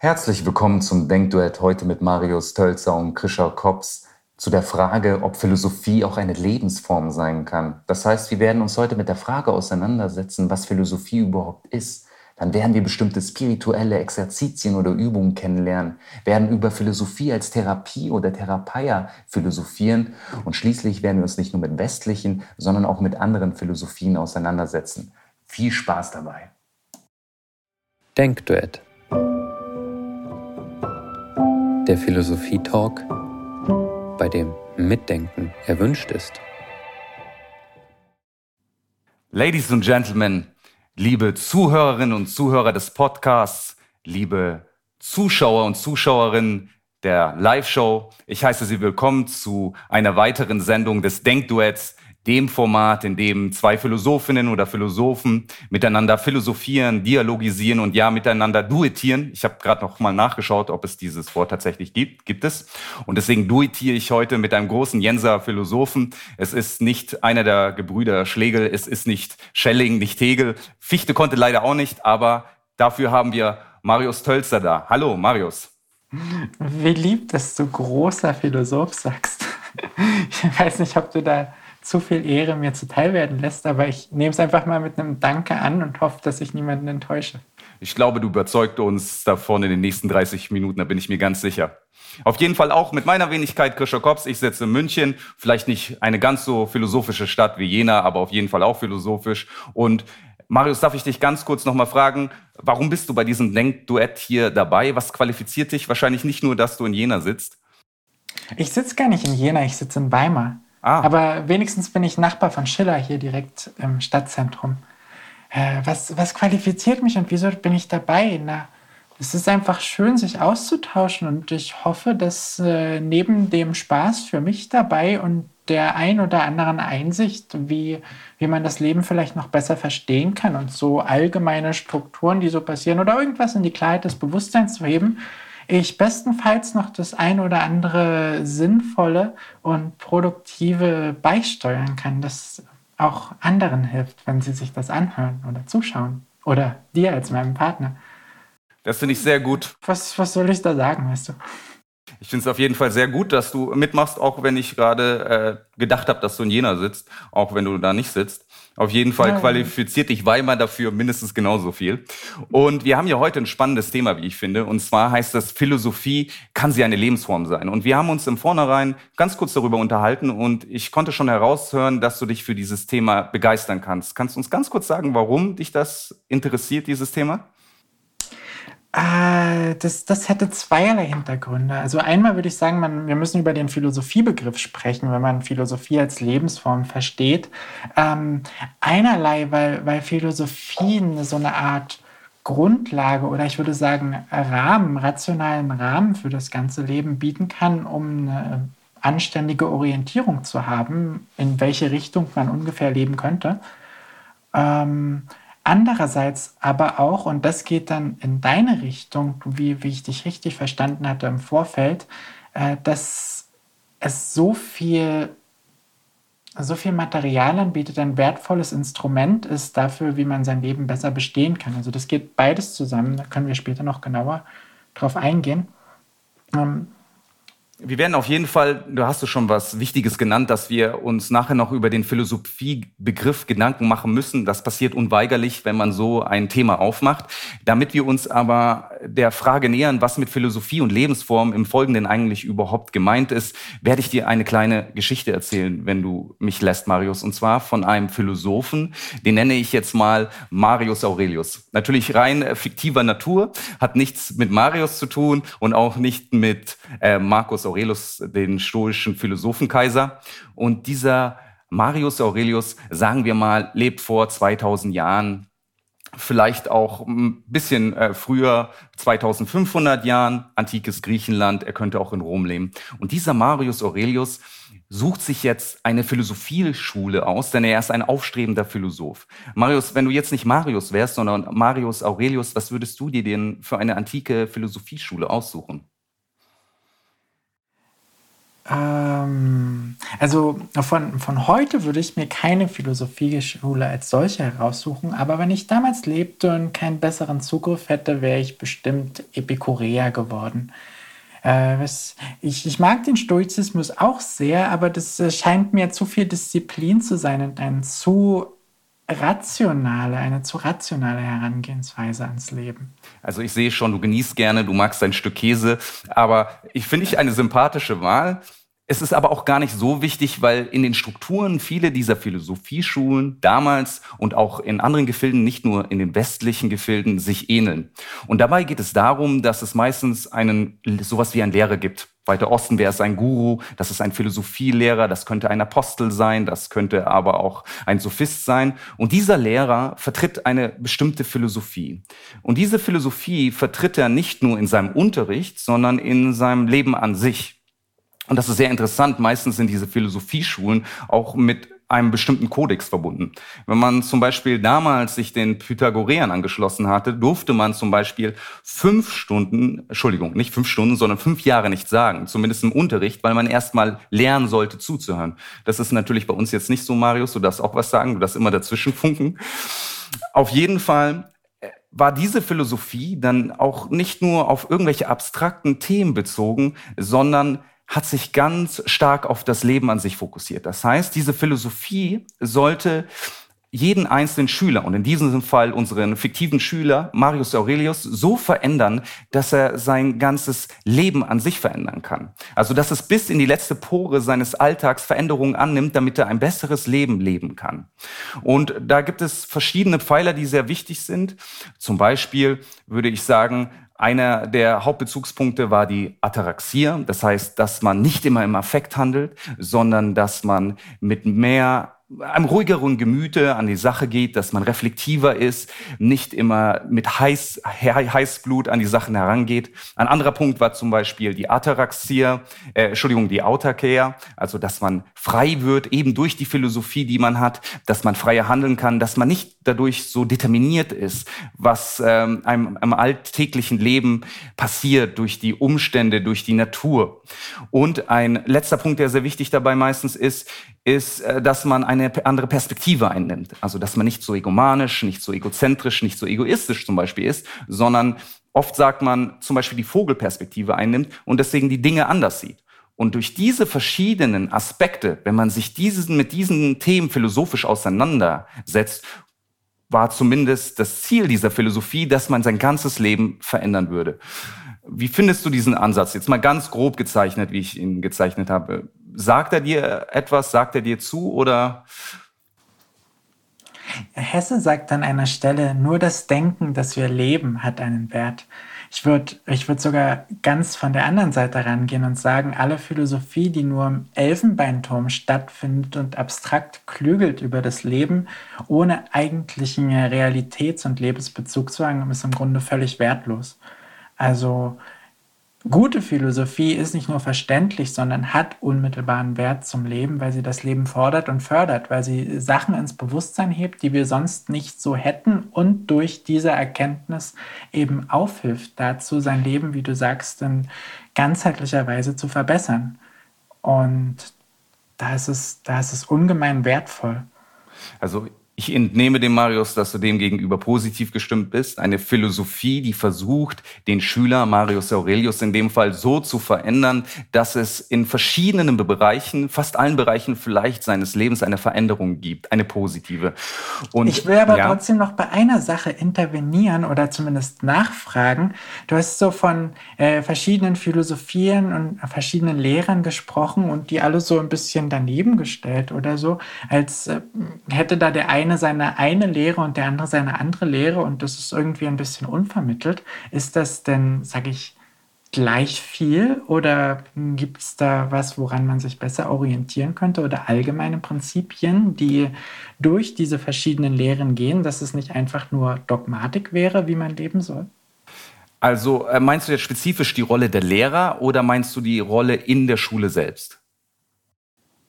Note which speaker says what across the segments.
Speaker 1: Herzlich willkommen zum Denkduett heute mit Marius Tölzer und Krischer Kops zu der Frage, ob Philosophie auch eine Lebensform sein kann. Das heißt, wir werden uns heute mit der Frage auseinandersetzen, was Philosophie überhaupt ist. Dann werden wir bestimmte spirituelle Exerzitien oder Übungen kennenlernen, werden über Philosophie als Therapie oder Therapeia philosophieren und schließlich werden wir uns nicht nur mit westlichen, sondern auch mit anderen Philosophien auseinandersetzen. Viel Spaß dabei.
Speaker 2: Denkduett der Philosophie-Talk, bei dem Mitdenken erwünscht ist.
Speaker 1: Ladies and Gentlemen, liebe Zuhörerinnen und Zuhörer des Podcasts, liebe Zuschauer und Zuschauerinnen der Live-Show, ich heiße Sie willkommen zu einer weiteren Sendung des Denkduets dem Format, in dem zwei Philosophinnen oder Philosophen miteinander philosophieren, dialogisieren und ja miteinander duettieren. Ich habe gerade noch mal nachgeschaut, ob es dieses Wort tatsächlich gibt. Gibt es? Und deswegen duettiere ich heute mit einem großen Jenser Philosophen. Es ist nicht einer der Gebrüder Schlegel, es ist nicht Schelling, nicht Hegel. Fichte konnte leider auch nicht, aber dafür haben wir Marius Tölzer da. Hallo, Marius.
Speaker 3: Wie lieb, dass du großer Philosoph sagst. Ich weiß nicht, ob du da zu viel Ehre mir zuteil werden lässt, aber ich nehme es einfach mal mit einem Danke an und hoffe, dass ich niemanden enttäusche.
Speaker 1: Ich glaube, du überzeugst uns davon in den nächsten 30 Minuten, da bin ich mir ganz sicher. Auf jeden Fall auch mit meiner Wenigkeit Krischer Kops. Ich sitze in München, vielleicht nicht eine ganz so philosophische Stadt wie Jena, aber auf jeden Fall auch philosophisch. Und Marius, darf ich dich ganz kurz nochmal fragen, warum bist du bei diesem Denkduett hier dabei? Was qualifiziert dich? Wahrscheinlich nicht nur, dass du in Jena sitzt.
Speaker 3: Ich sitze gar nicht in Jena, ich sitze in Weimar. Ah. Aber wenigstens bin ich Nachbar von Schiller hier direkt im Stadtzentrum. Äh, was, was qualifiziert mich und wieso bin ich dabei? Na, es ist einfach schön, sich auszutauschen und ich hoffe, dass äh, neben dem Spaß für mich dabei und der ein oder anderen Einsicht, wie, wie man das Leben vielleicht noch besser verstehen kann und so allgemeine Strukturen, die so passieren oder irgendwas in die Klarheit des Bewusstseins zu heben, ich bestenfalls noch das ein oder andere sinnvolle und produktive beisteuern kann, das auch anderen hilft, wenn sie sich das anhören oder zuschauen. Oder dir als meinem Partner.
Speaker 1: Das finde ich sehr gut.
Speaker 3: Was, was soll ich da sagen, weißt du?
Speaker 1: Ich finde es auf jeden Fall sehr gut, dass du mitmachst, auch wenn ich gerade äh, gedacht habe, dass du in Jena sitzt, auch wenn du da nicht sitzt. Auf jeden Fall ja, qualifiziert dich Weimar dafür mindestens genauso viel. Und wir haben ja heute ein spannendes Thema, wie ich finde. Und zwar heißt das, Philosophie kann sie eine Lebensform sein. Und wir haben uns im Vornherein ganz kurz darüber unterhalten und ich konnte schon heraushören, dass du dich für dieses Thema begeistern kannst. Kannst du uns ganz kurz sagen, warum dich das interessiert, dieses Thema?
Speaker 3: Äh, das, das hätte zweierlei Hintergründe. Also einmal würde ich sagen, man, wir müssen über den Philosophiebegriff sprechen, wenn man Philosophie als Lebensform versteht. Ähm, einerlei, weil, weil Philosophie so eine Art Grundlage oder ich würde sagen Rahmen, rationalen Rahmen für das ganze Leben bieten kann, um eine anständige Orientierung zu haben, in welche Richtung man ungefähr leben könnte. Ähm, Andererseits aber auch, und das geht dann in deine Richtung, wie, wie ich dich richtig verstanden hatte im Vorfeld, äh, dass es so viel, so viel Material anbietet, ein wertvolles Instrument ist dafür, wie man sein Leben besser bestehen kann. Also das geht beides zusammen, da können wir später noch genauer drauf eingehen. Ähm,
Speaker 1: wir werden auf jeden Fall, du hast schon was Wichtiges genannt, dass wir uns nachher noch über den Philosophiebegriff Gedanken machen müssen. Das passiert unweigerlich, wenn man so ein Thema aufmacht. Damit wir uns aber der Frage nähern, was mit Philosophie und Lebensform im Folgenden eigentlich überhaupt gemeint ist, werde ich dir eine kleine Geschichte erzählen, wenn du mich lässt, Marius. Und zwar von einem Philosophen, den nenne ich jetzt mal Marius Aurelius. Natürlich rein fiktiver Natur, hat nichts mit Marius zu tun und auch nicht mit äh, Marcus Aurelius, den stoischen Philosophenkaiser. Und dieser Marius Aurelius, sagen wir mal, lebt vor 2000 Jahren, vielleicht auch ein bisschen äh, früher, 2500 Jahren, antikes Griechenland, er könnte auch in Rom leben. Und dieser Marius Aurelius sucht sich jetzt eine Philosophieschule aus, denn er ist ein aufstrebender Philosoph. Marius, wenn du jetzt nicht Marius wärst, sondern Marius Aurelius, was würdest du dir denn für eine antike Philosophieschule aussuchen?
Speaker 3: Ähm, also von, von heute würde ich mir keine Philosophieschule als solche heraussuchen, aber wenn ich damals lebte und keinen besseren Zugriff hätte, wäre ich bestimmt Epikureer geworden. Äh, was, ich, ich mag den Stoizismus auch sehr, aber das äh, scheint mir zu viel Disziplin zu sein und ein zu rationale, eine zu rationale Herangehensweise ans Leben.
Speaker 1: Also ich sehe schon, du genießt gerne, du magst ein Stück Käse, aber ich finde ich eine sympathische Wahl. Es ist aber auch gar nicht so wichtig, weil in den Strukturen viele dieser Philosophieschulen damals und auch in anderen Gefilden, nicht nur in den westlichen Gefilden, sich ähneln. Und dabei geht es darum, dass es meistens einen, sowas wie einen Lehrer gibt. Weiter Osten wäre es ein Guru, das ist ein Philosophielehrer, das könnte ein Apostel sein, das könnte aber auch ein Sophist sein. Und dieser Lehrer vertritt eine bestimmte Philosophie. Und diese Philosophie vertritt er nicht nur in seinem Unterricht, sondern in seinem Leben an sich. Und das ist sehr interessant. Meistens sind diese Philosophieschulen auch mit einem bestimmten Kodex verbunden. Wenn man zum Beispiel damals sich den Pythagoreern angeschlossen hatte, durfte man zum Beispiel fünf Stunden, Entschuldigung, nicht fünf Stunden, sondern fünf Jahre nicht sagen, zumindest im Unterricht, weil man erstmal lernen sollte zuzuhören. Das ist natürlich bei uns jetzt nicht so, Marius, du darfst auch was sagen, du darfst immer dazwischen funken. Auf jeden Fall äh, war diese Philosophie dann auch nicht nur auf irgendwelche abstrakten Themen bezogen, sondern hat sich ganz stark auf das Leben an sich fokussiert. Das heißt, diese Philosophie sollte jeden einzelnen Schüler und in diesem Fall unseren fiktiven Schüler Marius Aurelius so verändern, dass er sein ganzes Leben an sich verändern kann. Also dass es bis in die letzte Pore seines Alltags Veränderungen annimmt, damit er ein besseres Leben leben kann. Und da gibt es verschiedene Pfeiler, die sehr wichtig sind. Zum Beispiel würde ich sagen, einer der Hauptbezugspunkte war die Ataraxie, das heißt, dass man nicht immer im Affekt handelt, sondern dass man mit mehr einem ruhigeren Gemüte an die Sache geht, dass man reflektiver ist, nicht immer mit Heiß, Heißblut an die Sachen herangeht. Ein anderer Punkt war zum Beispiel die Ataraxia, äh, Entschuldigung, die Autarkia, also dass man frei wird, eben durch die Philosophie, die man hat, dass man freier handeln kann, dass man nicht dadurch so determiniert ist, was ähm, einem, einem alltäglichen Leben passiert, durch die Umstände, durch die Natur. Und ein letzter Punkt, der sehr wichtig dabei meistens ist, ist, äh, dass man eine andere Perspektive einnimmt. Also, dass man nicht so egomanisch, nicht so egozentrisch, nicht so egoistisch zum Beispiel ist, sondern oft sagt man zum Beispiel die Vogelperspektive einnimmt und deswegen die Dinge anders sieht. Und durch diese verschiedenen Aspekte, wenn man sich diesen, mit diesen Themen philosophisch auseinandersetzt, war zumindest das Ziel dieser Philosophie, dass man sein ganzes Leben verändern würde. Wie findest du diesen Ansatz? Jetzt mal ganz grob gezeichnet, wie ich ihn gezeichnet habe. Sagt er dir etwas? Sagt er dir zu oder?
Speaker 3: Hesse sagt an einer Stelle, nur das Denken, das wir leben, hat einen Wert. Ich würde ich würd sogar ganz von der anderen Seite rangehen und sagen, alle Philosophie, die nur im Elfenbeinturm stattfindet und abstrakt klügelt über das Leben, ohne eigentlichen Realitäts- und Lebensbezug zu haben, ist im Grunde völlig wertlos. Also Gute Philosophie ist nicht nur verständlich, sondern hat unmittelbaren Wert zum Leben, weil sie das Leben fordert und fördert, weil sie Sachen ins Bewusstsein hebt, die wir sonst nicht so hätten und durch diese Erkenntnis eben aufhilft dazu, sein Leben, wie du sagst, in ganzheitlicher Weise zu verbessern. Und da ist es, da ist es ungemein wertvoll.
Speaker 1: Also ich entnehme dem Marius, dass du dem gegenüber positiv gestimmt bist. Eine Philosophie, die versucht, den Schüler Marius Aurelius in dem Fall so zu verändern, dass es in verschiedenen Bereichen, fast allen Bereichen vielleicht seines Lebens eine Veränderung gibt, eine positive.
Speaker 3: Und, ich will aber ja, trotzdem noch bei einer Sache intervenieren oder zumindest nachfragen. Du hast so von äh, verschiedenen Philosophien und verschiedenen Lehrern gesprochen und die alle so ein bisschen daneben gestellt oder so, als äh, hätte da der eine eine seine eine Lehre und der andere seine andere Lehre und das ist irgendwie ein bisschen unvermittelt. Ist das denn, sage ich, gleich viel oder gibt es da was, woran man sich besser orientieren könnte oder allgemeine Prinzipien, die durch diese verschiedenen Lehren gehen, dass es nicht einfach nur Dogmatik wäre, wie man leben soll?
Speaker 1: Also äh, meinst du jetzt spezifisch die Rolle der Lehrer oder meinst du die Rolle in der Schule selbst?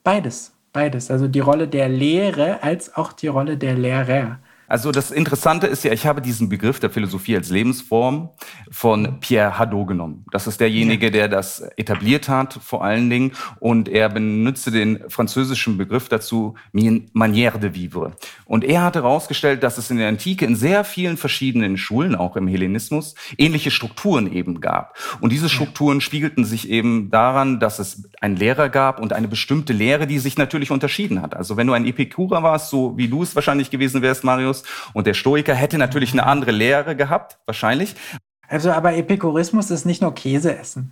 Speaker 3: Beides. Beides, also die Rolle der Lehre als auch die Rolle der Lehrer.
Speaker 1: Also das Interessante ist ja, ich habe diesen Begriff der Philosophie als Lebensform von Pierre Hadot genommen. Das ist derjenige, der das etabliert hat, vor allen Dingen. Und er benutzte den französischen Begriff dazu, Manière de vivre. Und er hat herausgestellt, dass es in der Antike in sehr vielen verschiedenen Schulen, auch im Hellenismus, ähnliche Strukturen eben gab. Und diese Strukturen spiegelten sich eben daran, dass es einen Lehrer gab und eine bestimmte Lehre, die sich natürlich unterschieden hat. Also wenn du ein Epikurer warst, so wie du es wahrscheinlich gewesen wärst, Marius, und der Stoiker hätte natürlich eine andere Lehre gehabt, wahrscheinlich.
Speaker 3: Also, aber Epikurismus ist nicht nur Käse essen.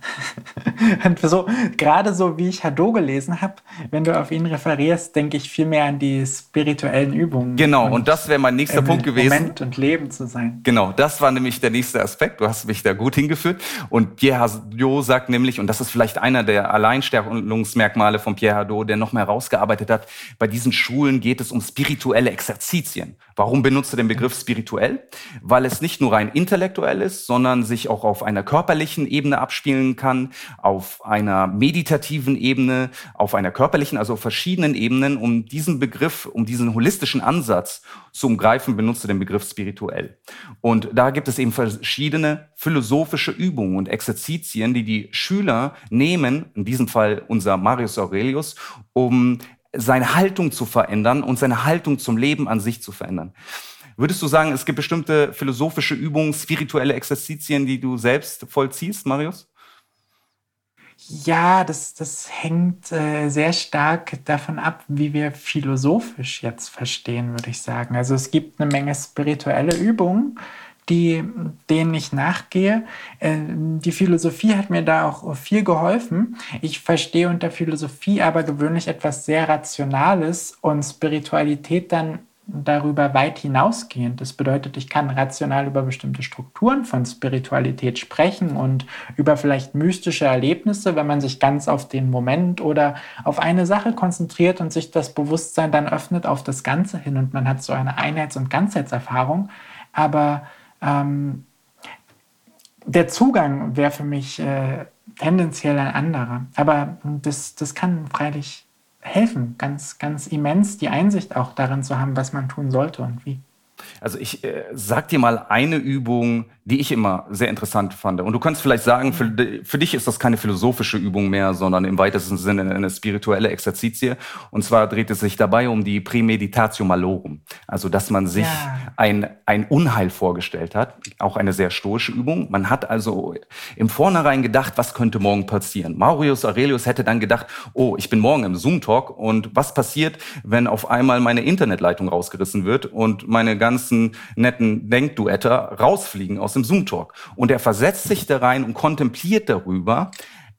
Speaker 3: und so, gerade so wie ich Hadot gelesen habe, wenn du auf ihn referierst, denke ich viel mehr an die spirituellen Übungen.
Speaker 1: Genau, und, und das wäre mein nächster Punkt gewesen.
Speaker 3: Moment und Leben zu sein.
Speaker 1: Genau, das war nämlich der nächste Aspekt. Du hast mich da gut hingeführt. Und Pierre Hadot sagt nämlich, und das ist vielleicht einer der Alleinstellungsmerkmale von Pierre Hadot, der noch mehr herausgearbeitet hat, bei diesen Schulen geht es um spirituelle Exerzitien. Warum benutzt er den Begriff spirituell? Weil es nicht nur rein intellektuell ist, sondern sich auch auf einer körperlichen Ebene abspielen kann, auf einer meditativen Ebene, auf einer körperlichen, also auf verschiedenen Ebenen. Um diesen Begriff, um diesen holistischen Ansatz zu umgreifen, benutzt er den Begriff spirituell. Und da gibt es eben verschiedene philosophische Übungen und Exerzitien, die die Schüler nehmen, in diesem Fall unser Marius Aurelius, um seine Haltung zu verändern und seine Haltung zum Leben an sich zu verändern. Würdest du sagen, es gibt bestimmte philosophische Übungen, spirituelle Exerzitien, die du selbst vollziehst, Marius?
Speaker 3: Ja, das, das hängt äh, sehr stark davon ab, wie wir philosophisch jetzt verstehen, würde ich sagen. Also es gibt eine Menge spirituelle Übungen, die, denen ich nachgehe. Äh, die Philosophie hat mir da auch viel geholfen. Ich verstehe unter Philosophie aber gewöhnlich etwas sehr Rationales und Spiritualität dann darüber weit hinausgehend. Das bedeutet, ich kann rational über bestimmte Strukturen von Spiritualität sprechen und über vielleicht mystische Erlebnisse, wenn man sich ganz auf den Moment oder auf eine Sache konzentriert und sich das Bewusstsein dann öffnet auf das Ganze hin und man hat so eine Einheits- und Ganzheitserfahrung. Aber ähm, der Zugang wäre für mich äh, tendenziell ein anderer. Aber das, das kann freilich helfen, ganz, ganz immens die Einsicht auch darin zu haben, was man tun sollte und wie.
Speaker 1: Also ich äh, sag dir mal eine Übung, die ich immer sehr interessant fand. Und du kannst vielleicht sagen, für, für dich ist das keine philosophische Übung mehr, sondern im weitesten Sinne eine spirituelle Exerzitie. Und zwar dreht es sich dabei um die Premeditatio Malorum. Also, dass man sich ja. ein, ein Unheil vorgestellt hat. Auch eine sehr stoische Übung. Man hat also im Vornherein gedacht, was könnte morgen passieren. Maurius Aurelius hätte dann gedacht, oh, ich bin morgen im Zoom-Talk und was passiert, wenn auf einmal meine Internetleitung rausgerissen wird und meine ganzen netten Denkduetter rausfliegen aus dem Zoom-Talk. Und er versetzt sich da rein und kontempliert darüber,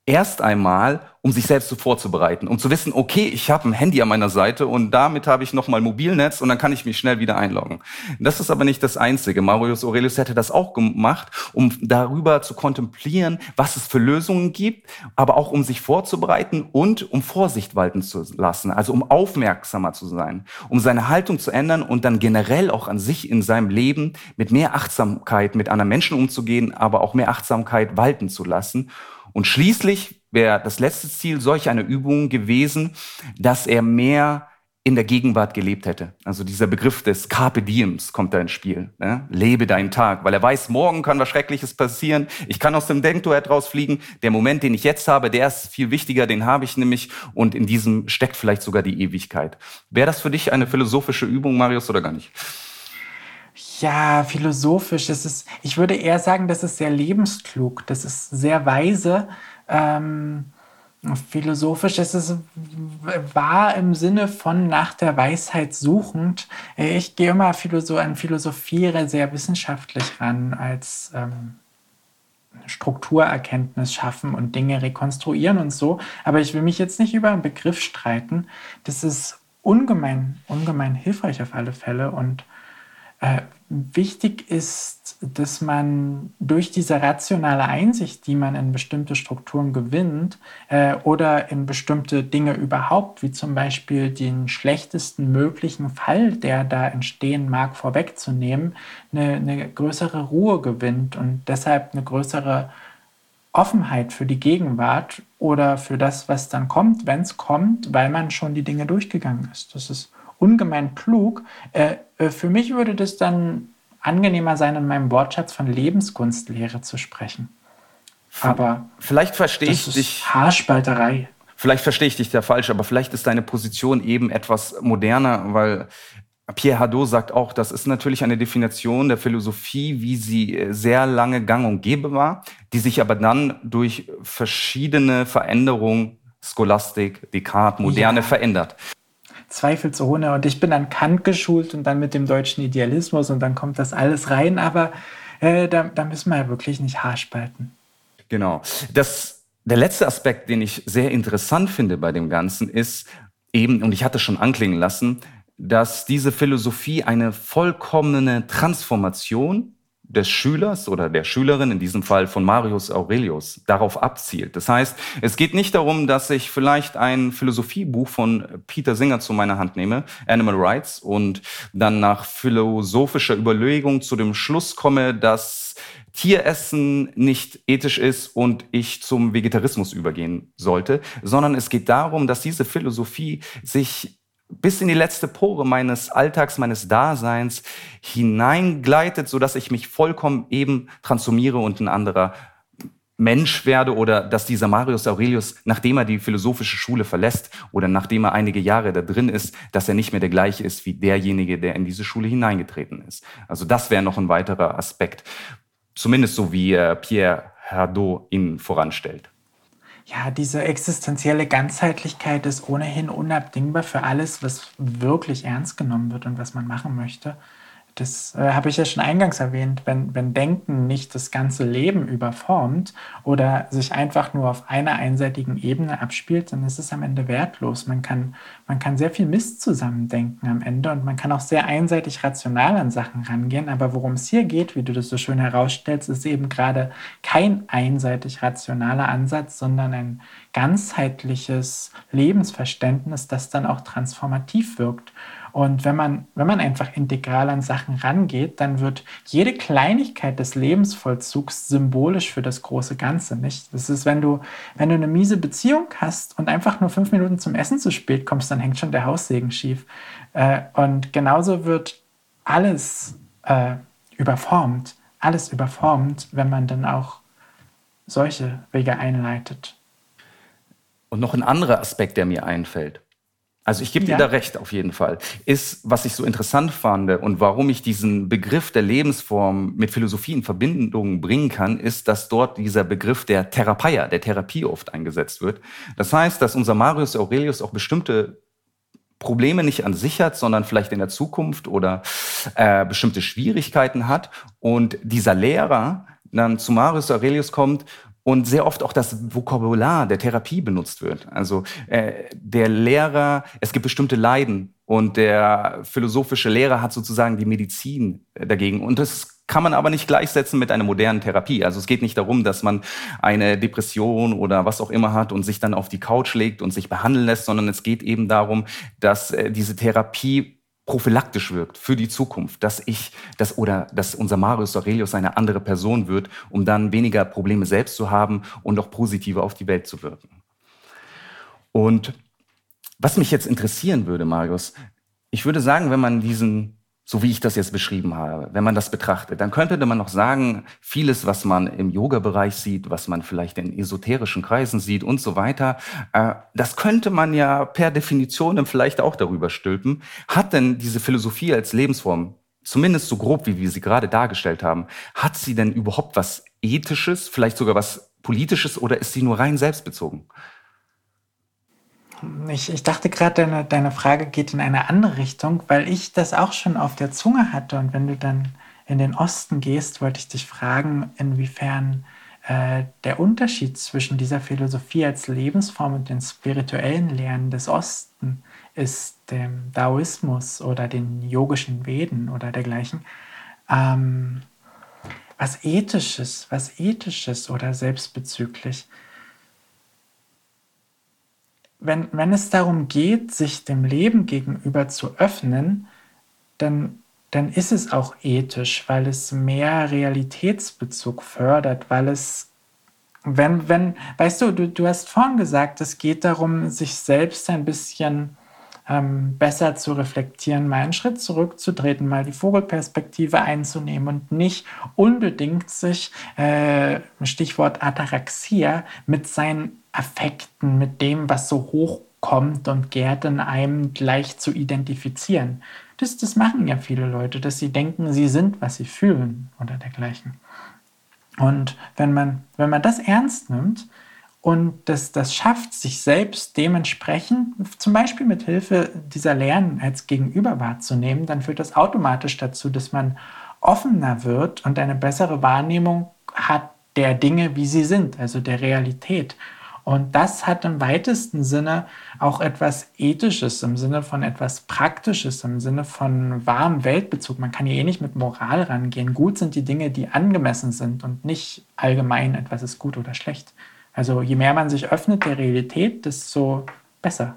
Speaker 1: erst einmal, um sich selbst so vorzubereiten, um zu wissen, okay, ich habe ein Handy an meiner Seite und damit habe ich nochmal Mobilnetz und dann kann ich mich schnell wieder einloggen. Das ist aber nicht das Einzige. Marius Aurelius hätte das auch gemacht, um darüber zu kontemplieren, was es für Lösungen gibt, aber auch um sich vorzubereiten und um Vorsicht walten zu lassen, also um aufmerksamer zu sein, um seine Haltung zu ändern und dann generell auch an sich in seinem Leben mit mehr Achtsamkeit mit anderen Menschen umzugehen, aber auch mehr Achtsamkeit walten zu lassen und schließlich wäre das letzte Ziel solch eine Übung gewesen, dass er mehr in der Gegenwart gelebt hätte. Also dieser Begriff des Carpe Diems kommt da ins Spiel. Ne? Lebe deinen Tag, weil er weiß, morgen kann was Schreckliches passieren. Ich kann aus dem Denkduett rausfliegen. Der Moment, den ich jetzt habe, der ist viel wichtiger, den habe ich nämlich. Und in diesem steckt vielleicht sogar die Ewigkeit. Wäre das für dich eine philosophische Übung, Marius, oder gar nicht?
Speaker 3: Ja, philosophisch. Das ist, ich würde eher sagen, das ist sehr lebensklug. Das ist sehr weise. Ähm, philosophisch ist es wahr im Sinne von nach der Weisheit suchend. Ich gehe immer Philosoph an Philosophiere sehr wissenschaftlich ran als ähm, Strukturerkenntnis schaffen und Dinge rekonstruieren und so. Aber ich will mich jetzt nicht über einen Begriff streiten. Das ist ungemein, ungemein hilfreich auf alle Fälle und äh, wichtig ist, dass man durch diese rationale Einsicht, die man in bestimmte Strukturen gewinnt äh, oder in bestimmte Dinge überhaupt, wie zum Beispiel den schlechtesten möglichen Fall, der da entstehen mag, vorwegzunehmen, eine, eine größere Ruhe gewinnt und deshalb eine größere Offenheit für die Gegenwart oder für das, was dann kommt, wenn es kommt, weil man schon die Dinge durchgegangen ist. Das ist ungemein klug. Äh, äh, für mich würde das dann angenehmer sein, in meinem Wortschatz von Lebenskunstlehre zu sprechen.
Speaker 1: Aber vielleicht verstehe ich dich.
Speaker 3: Haarspalterei.
Speaker 1: Vielleicht verstehe ich dich da falsch, aber vielleicht ist deine Position eben etwas moderner, weil Pierre Hadot sagt auch, das ist natürlich eine Definition der Philosophie, wie sie äh, sehr lange gang und gäbe war, die sich aber dann durch verschiedene Veränderungen, Scholastik, Descartes, Moderne, ja. verändert
Speaker 3: zweifelsohne. Und ich bin an Kant geschult und dann mit dem deutschen Idealismus und dann kommt das alles rein, aber äh, da, da müssen wir ja wirklich nicht haarspalten.
Speaker 1: Genau. Das, der letzte Aspekt, den ich sehr interessant finde bei dem Ganzen, ist eben, und ich hatte schon anklingen lassen, dass diese Philosophie eine vollkommene Transformation des Schülers oder der Schülerin, in diesem Fall von Marius Aurelius, darauf abzielt. Das heißt, es geht nicht darum, dass ich vielleicht ein Philosophiebuch von Peter Singer zu meiner Hand nehme, Animal Rights, und dann nach philosophischer Überlegung zu dem Schluss komme, dass Tieressen nicht ethisch ist und ich zum Vegetarismus übergehen sollte, sondern es geht darum, dass diese Philosophie sich bis in die letzte Pore meines Alltags, meines Daseins hineingleitet, so dass ich mich vollkommen eben transformiere und ein anderer Mensch werde oder dass dieser Marius Aurelius, nachdem er die philosophische Schule verlässt oder nachdem er einige Jahre da drin ist, dass er nicht mehr der gleiche ist wie derjenige, der in diese Schule hineingetreten ist. Also das wäre noch ein weiterer Aspekt, zumindest so wie Pierre Hadot ihn voranstellt
Speaker 3: ja, diese existenzielle Ganzheitlichkeit ist ohnehin unabdingbar für alles, was wirklich ernst genommen wird und was man machen möchte. Das äh, habe ich ja schon eingangs erwähnt. Wenn, wenn Denken nicht das ganze Leben überformt oder sich einfach nur auf einer einseitigen Ebene abspielt, dann ist es am Ende wertlos. Man kann, man kann sehr viel Mist zusammendenken am Ende und man kann auch sehr einseitig rational an Sachen rangehen. Aber worum es hier geht, wie du das so schön herausstellst, ist eben gerade kein einseitig rationaler Ansatz, sondern ein ganzheitliches Lebensverständnis, das dann auch transformativ wirkt. Und wenn man, wenn man einfach integral an Sachen rangeht, dann wird jede Kleinigkeit des Lebensvollzugs symbolisch für das große Ganze, nicht? Das ist, wenn du, wenn du eine miese Beziehung hast und einfach nur fünf Minuten zum Essen zu spät kommst, dann hängt schon der Haussegen schief. Äh, und genauso wird alles äh, überformt, alles überformt, wenn man dann auch solche Wege einleitet.
Speaker 1: Und noch ein anderer Aspekt, der mir einfällt. Also ich gebe ja. dir da recht auf jeden Fall. Ist, was ich so interessant fand und warum ich diesen Begriff der Lebensform mit Philosophie in Verbindung bringen kann, ist, dass dort dieser Begriff der Therapeia, der Therapie oft eingesetzt wird. Das heißt, dass unser Marius Aurelius auch bestimmte Probleme nicht an sich hat, sondern vielleicht in der Zukunft oder äh, bestimmte Schwierigkeiten hat und dieser Lehrer dann zu Marius Aurelius kommt und sehr oft auch das Vokabular der Therapie benutzt wird. Also äh, der Lehrer, es gibt bestimmte Leiden und der philosophische Lehrer hat sozusagen die Medizin äh, dagegen. Und das kann man aber nicht gleichsetzen mit einer modernen Therapie. Also es geht nicht darum, dass man eine Depression oder was auch immer hat und sich dann auf die Couch legt und sich behandeln lässt, sondern es geht eben darum, dass äh, diese Therapie prophylaktisch wirkt für die Zukunft, dass ich, dass, oder dass unser Marius Aurelius eine andere Person wird, um dann weniger Probleme selbst zu haben und auch positiver auf die Welt zu wirken. Und was mich jetzt interessieren würde, Marius, ich würde sagen, wenn man diesen so wie ich das jetzt beschrieben habe, wenn man das betrachtet, dann könnte man noch sagen, vieles, was man im Yoga-Bereich sieht, was man vielleicht in esoterischen Kreisen sieht und so weiter, äh, das könnte man ja per Definition vielleicht auch darüber stülpen. Hat denn diese Philosophie als Lebensform, zumindest so grob, wie wir sie gerade dargestellt haben, hat sie denn überhaupt was Ethisches, vielleicht sogar was Politisches oder ist sie nur rein selbstbezogen?
Speaker 3: Ich, ich dachte gerade, deine, deine Frage geht in eine andere Richtung, weil ich das auch schon auf der Zunge hatte. Und wenn du dann in den Osten gehst, wollte ich dich fragen, inwiefern äh, der Unterschied zwischen dieser Philosophie als Lebensform und den spirituellen Lehren des Osten ist, dem Daoismus oder den yogischen Veden oder dergleichen. Ähm, was ethisches, was ethisches oder selbstbezüglich wenn, wenn es darum geht, sich dem Leben gegenüber zu öffnen, dann, dann ist es auch ethisch, weil es mehr Realitätsbezug fördert, weil es, wenn, wenn, weißt du, du, du hast vorhin gesagt, es geht darum, sich selbst ein bisschen ähm, besser zu reflektieren, mal einen Schritt zurückzutreten, mal die Vogelperspektive einzunehmen und nicht unbedingt sich, äh, Stichwort Ataraxia, mit seinen Affekten, mit dem, was so hochkommt und gärt in einem gleich zu identifizieren. Das, das machen ja viele Leute, dass sie denken, sie sind, was sie fühlen oder dergleichen. Und wenn man, wenn man das ernst nimmt, und das, das schafft, sich selbst dementsprechend, zum Beispiel mit Hilfe dieser Lernen als Gegenüber wahrzunehmen, dann führt das automatisch dazu, dass man offener wird und eine bessere Wahrnehmung hat der Dinge, wie sie sind, also der Realität. Und das hat im weitesten Sinne auch etwas Ethisches, im Sinne von etwas Praktisches, im Sinne von wahrem Weltbezug. Man kann hier eh nicht mit Moral rangehen. Gut sind die Dinge, die angemessen sind und nicht allgemein etwas ist gut oder schlecht. Also je mehr man sich öffnet der Realität, desto besser.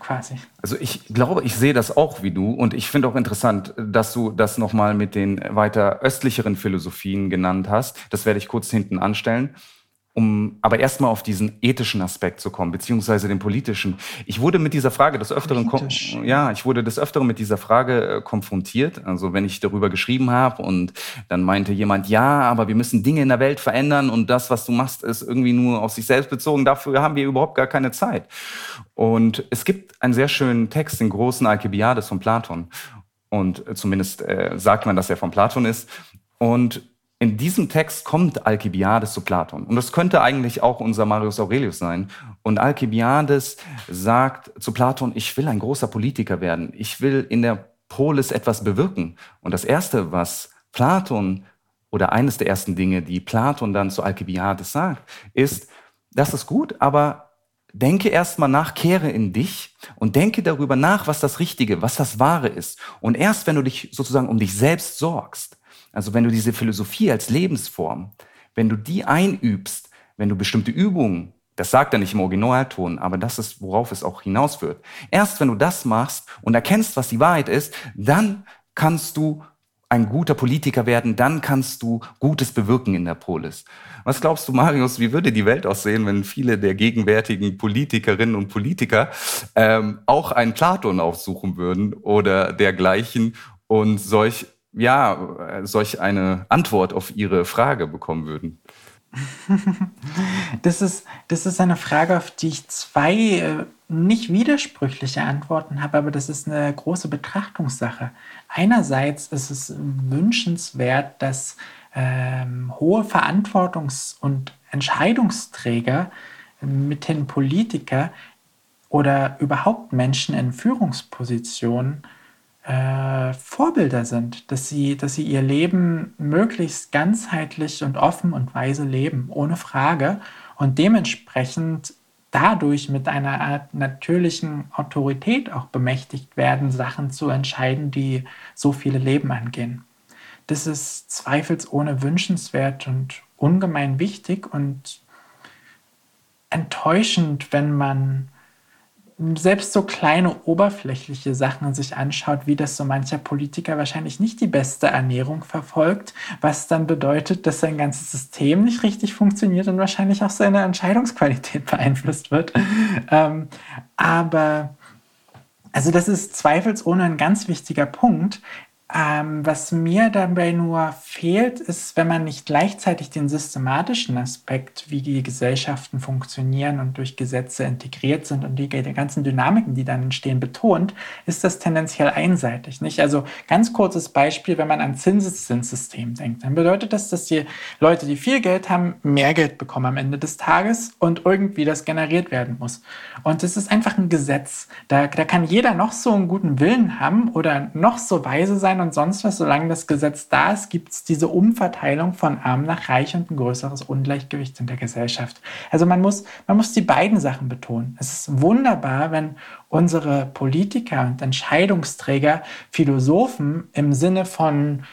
Speaker 3: Quasi.
Speaker 1: Also ich glaube, ich sehe das auch wie du und ich finde auch interessant, dass du das nochmal mit den weiter östlicheren Philosophien genannt hast. Das werde ich kurz hinten anstellen um aber erstmal auf diesen ethischen Aspekt zu kommen, beziehungsweise den politischen. Ich wurde mit dieser Frage des Öfteren, ja, ich wurde des Öfteren mit dieser Frage äh, konfrontiert. Also wenn ich darüber geschrieben habe und dann meinte jemand, ja, aber wir müssen Dinge in der Welt verändern und das, was du machst, ist irgendwie nur auf sich selbst bezogen. Dafür haben wir überhaupt gar keine Zeit. Und es gibt einen sehr schönen Text, den großen Alkibiades von Platon. Und zumindest äh, sagt man, dass er von Platon ist. Und in diesem Text kommt Alkibiades zu Platon. Und das könnte eigentlich auch unser Marius Aurelius sein. Und Alkibiades sagt zu Platon, ich will ein großer Politiker werden. Ich will in der Polis etwas bewirken. Und das Erste, was Platon oder eines der ersten Dinge, die Platon dann zu Alkibiades sagt, ist, das ist gut, aber denke erstmal nach, kehre in dich und denke darüber nach, was das Richtige, was das Wahre ist. Und erst wenn du dich sozusagen um dich selbst sorgst, also wenn du diese Philosophie als Lebensform, wenn du die einübst, wenn du bestimmte Übungen, das sagt er nicht im Originalton, aber das ist, worauf es auch hinausführt. Erst wenn du das machst und erkennst, was die Wahrheit ist, dann kannst du ein guter Politiker werden, dann kannst du Gutes bewirken in der Polis. Was glaubst du, Marius, wie würde die Welt aussehen, wenn viele der gegenwärtigen Politikerinnen und Politiker ähm, auch einen Platon aufsuchen würden oder dergleichen und solch ja, solch eine Antwort auf Ihre Frage bekommen würden?
Speaker 3: Das ist, das ist eine Frage, auf die ich zwei äh, nicht widersprüchliche Antworten habe, aber das ist eine große Betrachtungssache. Einerseits ist es wünschenswert, dass ähm, hohe Verantwortungs- und Entscheidungsträger, mithin Politiker oder überhaupt Menschen in Führungspositionen äh, Vorbilder sind, dass sie, dass sie ihr Leben möglichst ganzheitlich und offen und weise leben, ohne Frage, und dementsprechend dadurch mit einer Art natürlichen Autorität auch bemächtigt werden, Sachen zu entscheiden, die so viele Leben angehen. Das ist zweifelsohne wünschenswert und ungemein wichtig und enttäuschend, wenn man selbst so kleine oberflächliche Sachen sich anschaut, wie das so mancher Politiker wahrscheinlich nicht die beste Ernährung verfolgt, was dann bedeutet, dass sein ganzes System nicht richtig funktioniert und wahrscheinlich auch seine Entscheidungsqualität beeinflusst wird. ähm, aber also das ist zweifelsohne ein ganz wichtiger Punkt, ähm, was mir dabei nur fehlt, ist, wenn man nicht gleichzeitig den systematischen Aspekt, wie die Gesellschaften funktionieren und durch Gesetze integriert sind und die, die ganzen Dynamiken, die dann entstehen, betont, ist das tendenziell einseitig. Nicht? Also ganz kurzes Beispiel, wenn man an Zinseszinssystem denkt, dann bedeutet das, dass die Leute, die viel Geld haben, mehr Geld bekommen am Ende des Tages und irgendwie das generiert werden muss. Und es ist einfach ein Gesetz. Da, da kann jeder noch so einen guten Willen haben oder noch so weise sein sein und sonst was. Solange das Gesetz da ist, gibt es diese Umverteilung von arm nach reich und ein größeres Ungleichgewicht in der Gesellschaft. Also man muss, man muss die beiden Sachen betonen. Es ist wunderbar, wenn unsere Politiker und Entscheidungsträger Philosophen im Sinne von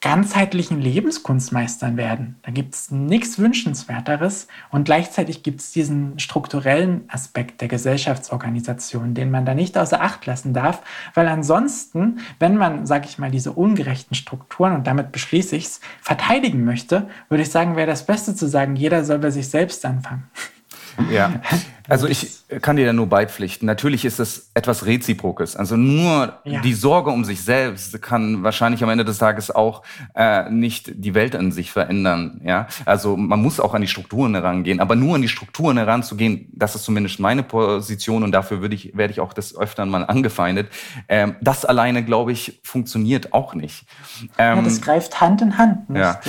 Speaker 3: ganzheitlichen Lebenskunstmeistern werden. Da gibt es nichts Wünschenswerteres und gleichzeitig gibt es diesen strukturellen Aspekt der Gesellschaftsorganisation, den man da nicht außer Acht lassen darf, weil ansonsten, wenn man, sage ich mal, diese ungerechten Strukturen und damit beschließe ich es, verteidigen möchte, würde ich sagen, wäre das Beste zu sagen, jeder soll bei sich selbst anfangen.
Speaker 1: Ja, Also ich kann dir da nur beipflichten. Natürlich ist es etwas Reziprokes. Also nur ja. die Sorge um sich selbst kann wahrscheinlich am Ende des Tages auch äh, nicht die Welt an sich verändern. Ja, also man muss auch an die Strukturen herangehen. Aber nur an die Strukturen heranzugehen, das ist zumindest meine Position und dafür würde ich werde ich auch des Öfteren mal angefeindet. Ähm, das alleine, glaube ich, funktioniert auch nicht.
Speaker 3: Ähm, ja, das greift Hand in Hand.
Speaker 1: Nicht? Ja.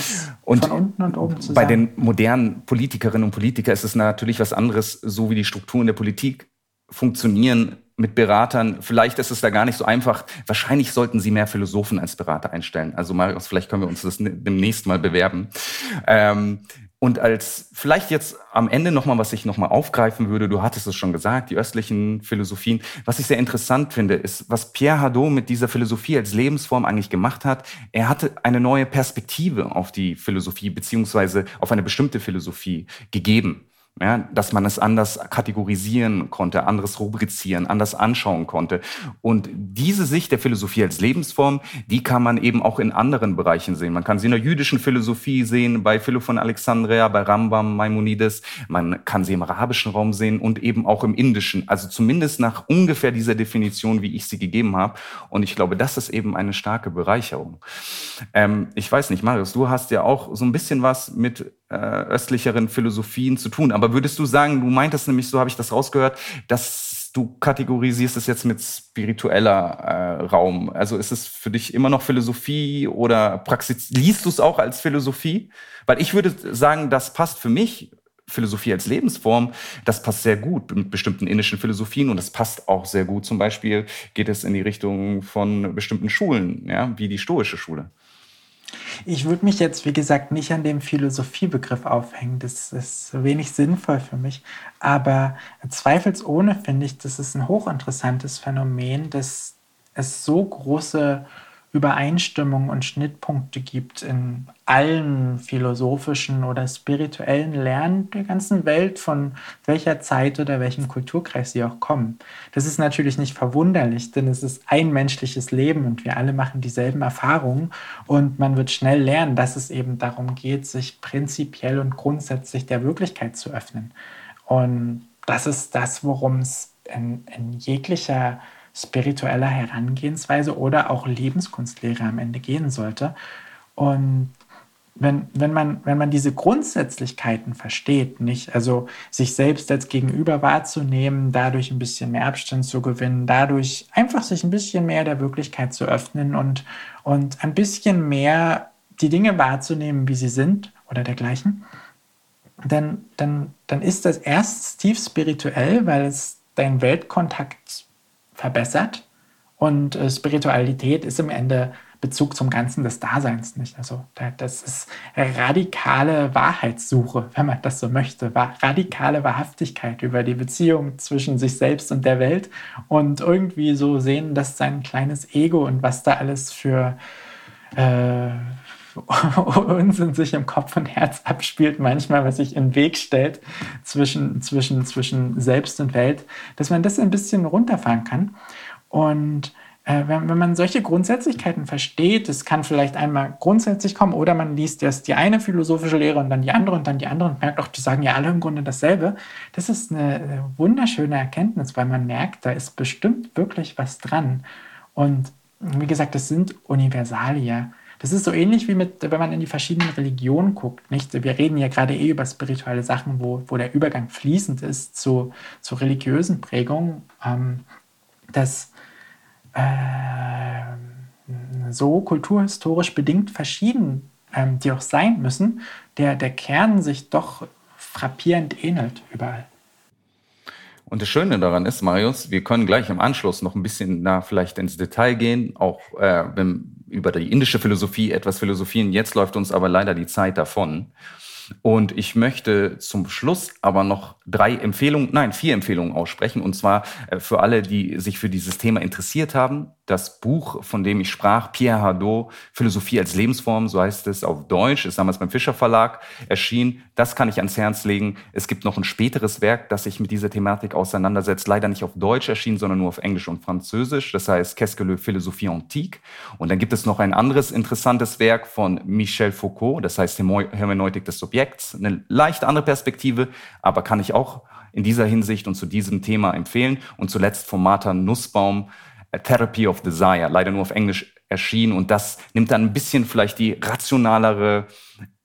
Speaker 1: und von unten und oben zusammen. Bei den modernen Politikerinnen und Politikern ist es natürlich was anderes, so wie die Strukturen der Politik funktionieren mit Beratern. Vielleicht ist es da gar nicht so einfach. Wahrscheinlich sollten Sie mehr Philosophen als Berater einstellen. Also Marius, vielleicht können wir uns das demnächst mal bewerben. Ähm, und als vielleicht jetzt am Ende nochmal, was ich nochmal aufgreifen würde, du hattest es schon gesagt, die östlichen Philosophien. Was ich sehr interessant finde, ist, was Pierre Hadot mit dieser Philosophie als Lebensform eigentlich gemacht hat. Er hatte eine neue Perspektive auf die Philosophie beziehungsweise auf eine bestimmte Philosophie gegeben ja, dass man es anders kategorisieren konnte, anderes rubrizieren, anders anschauen konnte. Und diese Sicht der Philosophie als Lebensform, die kann man eben auch in anderen Bereichen sehen. Man kann sie in der jüdischen Philosophie sehen, bei Philo von Alexandria, bei Rambam, Maimonides. Man kann sie im arabischen Raum sehen und eben auch im indischen. Also zumindest nach ungefähr dieser Definition, wie ich sie gegeben habe. Und ich glaube, das ist eben eine starke Bereicherung. Ähm, ich weiß nicht, Marius, du hast ja auch so ein bisschen was mit äh, östlicheren Philosophien zu tun. Aber würdest du sagen, du meintest nämlich, so habe ich das rausgehört, dass du kategorisierst es jetzt mit spiritueller äh, Raum. Also ist es für dich immer noch Philosophie oder Praxis? Liest du es auch als Philosophie? Weil ich würde sagen, das passt für mich Philosophie als Lebensform, das passt sehr gut mit bestimmten indischen Philosophien und das passt auch sehr gut. Zum Beispiel geht es in die Richtung von bestimmten Schulen, ja, wie die stoische Schule.
Speaker 3: Ich würde mich jetzt, wie gesagt, nicht an dem Philosophiebegriff aufhängen. Das ist wenig sinnvoll für mich. Aber zweifelsohne finde ich, das ist ein hochinteressantes Phänomen, dass es so große Übereinstimmungen und Schnittpunkte gibt in allen philosophischen oder spirituellen Lernen der ganzen Welt, von welcher Zeit oder welchem Kulturkreis sie auch kommen. Das ist natürlich nicht verwunderlich, denn es ist ein menschliches Leben und wir alle machen dieselben Erfahrungen und man wird schnell lernen, dass es eben darum geht, sich prinzipiell und grundsätzlich der Wirklichkeit zu öffnen. Und das ist das, worum es in, in jeglicher spiritueller Herangehensweise oder auch Lebenskunstlehre am Ende gehen sollte. Und wenn, wenn, man, wenn man diese Grundsätzlichkeiten versteht, nicht, also sich selbst als Gegenüber wahrzunehmen, dadurch ein bisschen mehr Abstand zu gewinnen, dadurch einfach sich ein bisschen mehr der Wirklichkeit zu öffnen und, und ein bisschen mehr die Dinge wahrzunehmen, wie sie sind oder dergleichen, dann, dann, dann ist das erst tief spirituell, weil es deinen Weltkontakt verbessert. Und äh, Spiritualität ist im Ende Bezug zum Ganzen des Daseins nicht. Also das ist radikale Wahrheitssuche, wenn man das so möchte. Radikale Wahrhaftigkeit über die Beziehung zwischen sich selbst und der Welt und irgendwie so sehen, dass sein kleines Ego und was da alles für äh, Unsinn sich im Kopf und Herz abspielt, manchmal, was sich im Weg stellt zwischen, zwischen, zwischen Selbst und Welt, dass man das ein bisschen runterfahren kann. Und äh, wenn, wenn, man solche Grundsätzlichkeiten versteht, es kann vielleicht einmal grundsätzlich kommen oder man liest erst die eine philosophische Lehre und dann die andere und dann die andere und merkt auch, die sagen ja alle im Grunde dasselbe. Das ist eine, eine wunderschöne Erkenntnis, weil man merkt, da ist bestimmt wirklich was dran. Und wie gesagt, das sind Universalia. Das ist so ähnlich wie mit, wenn man in die verschiedenen Religionen guckt. Nicht? Wir reden ja gerade eh über spirituelle Sachen, wo, wo der Übergang fließend ist zu, zu religiösen Prägungen, ähm, dass äh, so kulturhistorisch bedingt verschieden ähm, die auch sein müssen, der, der Kern sich doch frappierend ähnelt überall.
Speaker 1: Und das Schöne daran ist, Marius, wir können gleich im Anschluss noch ein bisschen da vielleicht ins Detail gehen, auch äh, wenn über die indische Philosophie etwas philosophieren. Jetzt läuft uns aber leider die Zeit davon. Und ich möchte zum Schluss aber noch drei Empfehlungen, nein, vier Empfehlungen aussprechen. Und zwar äh, für alle, die sich für dieses Thema interessiert haben. Das Buch, von dem ich sprach, Pierre Hadot, Philosophie als Lebensform, so heißt es auf Deutsch, ist damals beim Fischer Verlag erschienen. Das kann ich ans Herz legen. Es gibt noch ein späteres Werk, das sich mit dieser Thematik auseinandersetzt, leider nicht auf Deutsch erschienen, sondern nur auf Englisch und Französisch. Das heißt Qu'est-ce que le Philosophie antique? Und dann gibt es noch ein anderes interessantes Werk von Michel Foucault, das heißt Hermeneutik des Subjekts. Eine leicht andere Perspektive, aber kann ich auch in dieser Hinsicht und zu diesem Thema empfehlen. Und zuletzt von Martha Nussbaum, A Therapy of Desire, leider nur auf Englisch erschienen. Und das nimmt dann ein bisschen vielleicht die rationalere,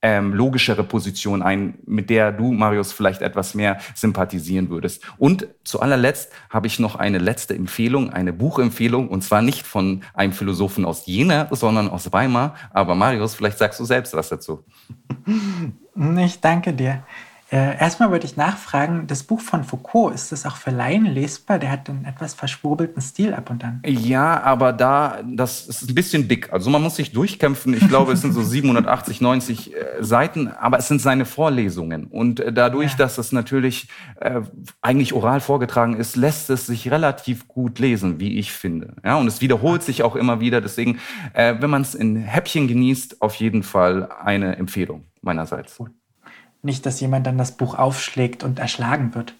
Speaker 1: ähm, logischere Position ein, mit der du, Marius, vielleicht etwas mehr sympathisieren würdest. Und zu allerletzt habe ich noch eine letzte Empfehlung, eine Buchempfehlung, und zwar nicht von einem Philosophen aus Jena, sondern aus Weimar. Aber Marius, vielleicht sagst du selbst was dazu.
Speaker 3: Ich danke dir. Äh, erstmal würde ich nachfragen, das Buch von Foucault, ist das auch für Laien lesbar? Der hat einen etwas verschwurbelten Stil ab und an.
Speaker 1: Ja, aber da, das ist ein bisschen dick. Also man muss sich durchkämpfen. Ich glaube, es sind so 780, 90 äh, Seiten, aber es sind seine Vorlesungen. Und äh, dadurch, ja. dass es natürlich äh, eigentlich oral vorgetragen ist, lässt es sich relativ gut lesen, wie ich finde. Ja, und es wiederholt sich auch immer wieder. Deswegen, äh, wenn man es in Häppchen genießt, auf jeden Fall eine Empfehlung meinerseits. Gut.
Speaker 3: Nicht, dass jemand dann das Buch aufschlägt und erschlagen wird.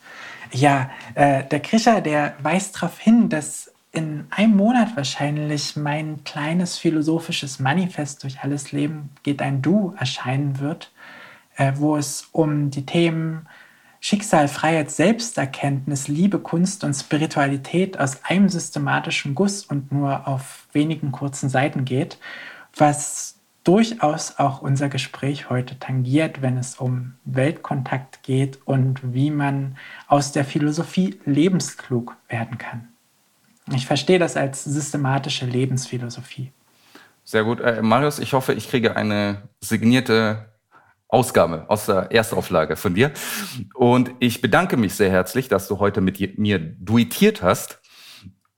Speaker 3: Ja, äh, der Krischer, der weist darauf hin, dass in einem Monat wahrscheinlich mein kleines philosophisches Manifest durch alles Leben geht ein Du erscheinen wird, äh, wo es um die Themen Schicksal, Freiheit, Selbsterkenntnis, Liebe, Kunst und Spiritualität aus einem systematischen Guss und nur auf wenigen kurzen Seiten geht, was durchaus auch unser Gespräch heute tangiert, wenn es um Weltkontakt geht und wie man aus der Philosophie lebensklug werden kann. Ich verstehe das als systematische Lebensphilosophie.
Speaker 1: Sehr gut. Äh, Marius, ich hoffe, ich kriege eine signierte Ausgabe aus der Erstauflage von dir. Und ich bedanke mich sehr herzlich, dass du heute mit mir duettiert hast.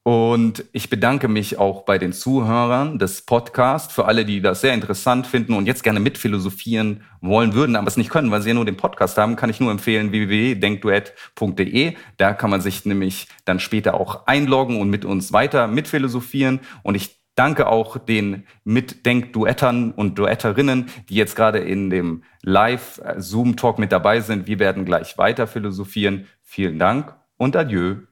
Speaker 1: Und ich bedanke mich auch bei den Zuhörern des Podcasts, für alle, die das sehr interessant finden und jetzt gerne mitphilosophieren wollen würden, aber es nicht können, weil sie ja nur den Podcast haben, kann ich nur empfehlen www.denkduett.de. Da kann man sich nämlich dann später auch einloggen und mit uns weiter mitphilosophieren. Und ich danke auch den Mitdenkduettern und Duetterinnen, die jetzt gerade in dem Live-Zoom-Talk mit dabei sind. Wir werden gleich weiter philosophieren. Vielen Dank und adieu.